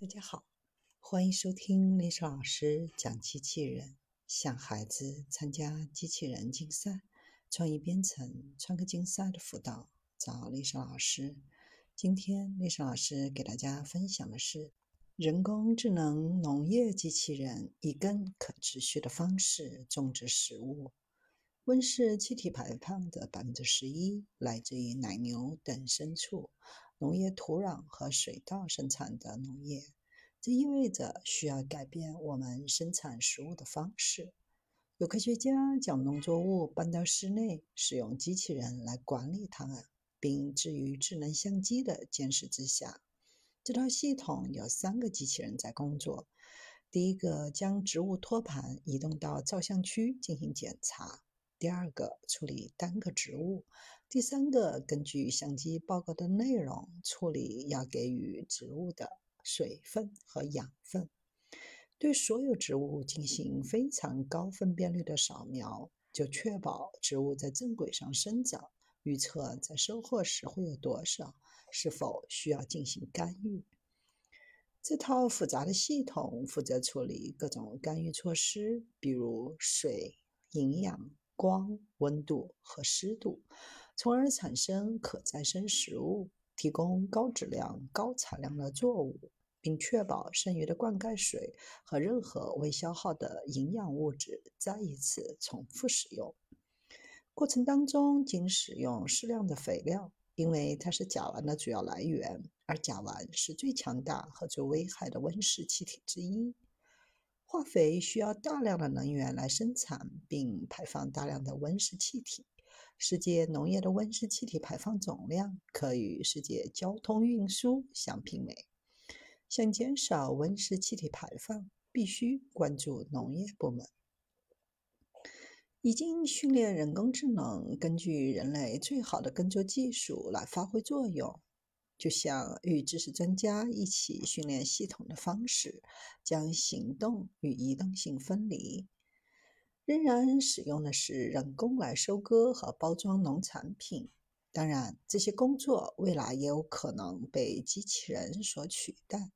大家好，欢迎收听丽莎老师讲机器人。想孩子参加机器人竞赛、创意编程、创客竞赛的辅导，找丽莎老师。今天丽莎老师给大家分享的是人工智能农业机器人，以更可持续的方式种植食物。温室气体排放的百分之十一来自于奶牛等牲畜。农业土壤和水稻生产的农业，这意味着需要改变我们生产食物的方式。有科学家将农作物搬到室内，使用机器人来管理它们，并置于智能相机的监视之下。这套系统有三个机器人在工作：第一个将植物托盘移动到照相区进行检查；第二个处理单个植物。第三个，根据相机报告的内容处理要给予植物的水分和养分，对所有植物进行非常高分辨率的扫描，就确保植物在正轨上生长，预测在收获时会有多少，是否需要进行干预。这套复杂的系统负责处理各种干预措施，比如水、营养、光、温度和湿度。从而产生可再生食物，提供高质量、高产量的作物，并确保剩余的灌溉水和任何未消耗的营养物质再一次重复使用。过程当中仅使用适量的肥料，因为它是甲烷的主要来源，而甲烷是最强大和最危害的温室气体之一。化肥需要大量的能源来生产，并排放大量的温室气体。世界农业的温室气体排放总量可与世界交通运输相媲美。想减少温室气体排放，必须关注农业部门。已经训练人工智能根据人类最好的耕作技术来发挥作用，就像与知识专家一起训练系统的方式，将行动与移动性分离。仍然使用的是人工来收割和包装农产品。当然，这些工作未来也有可能被机器人所取代。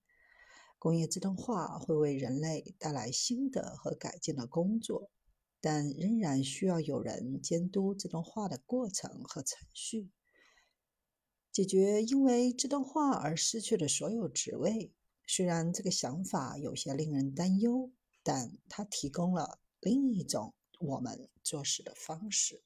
工业自动化会为人类带来新的和改进的工作，但仍然需要有人监督自动化的过程和程序，解决因为这段话而失去的所有职位。虽然这个想法有些令人担忧，但它提供了。另一种我们做事的方式。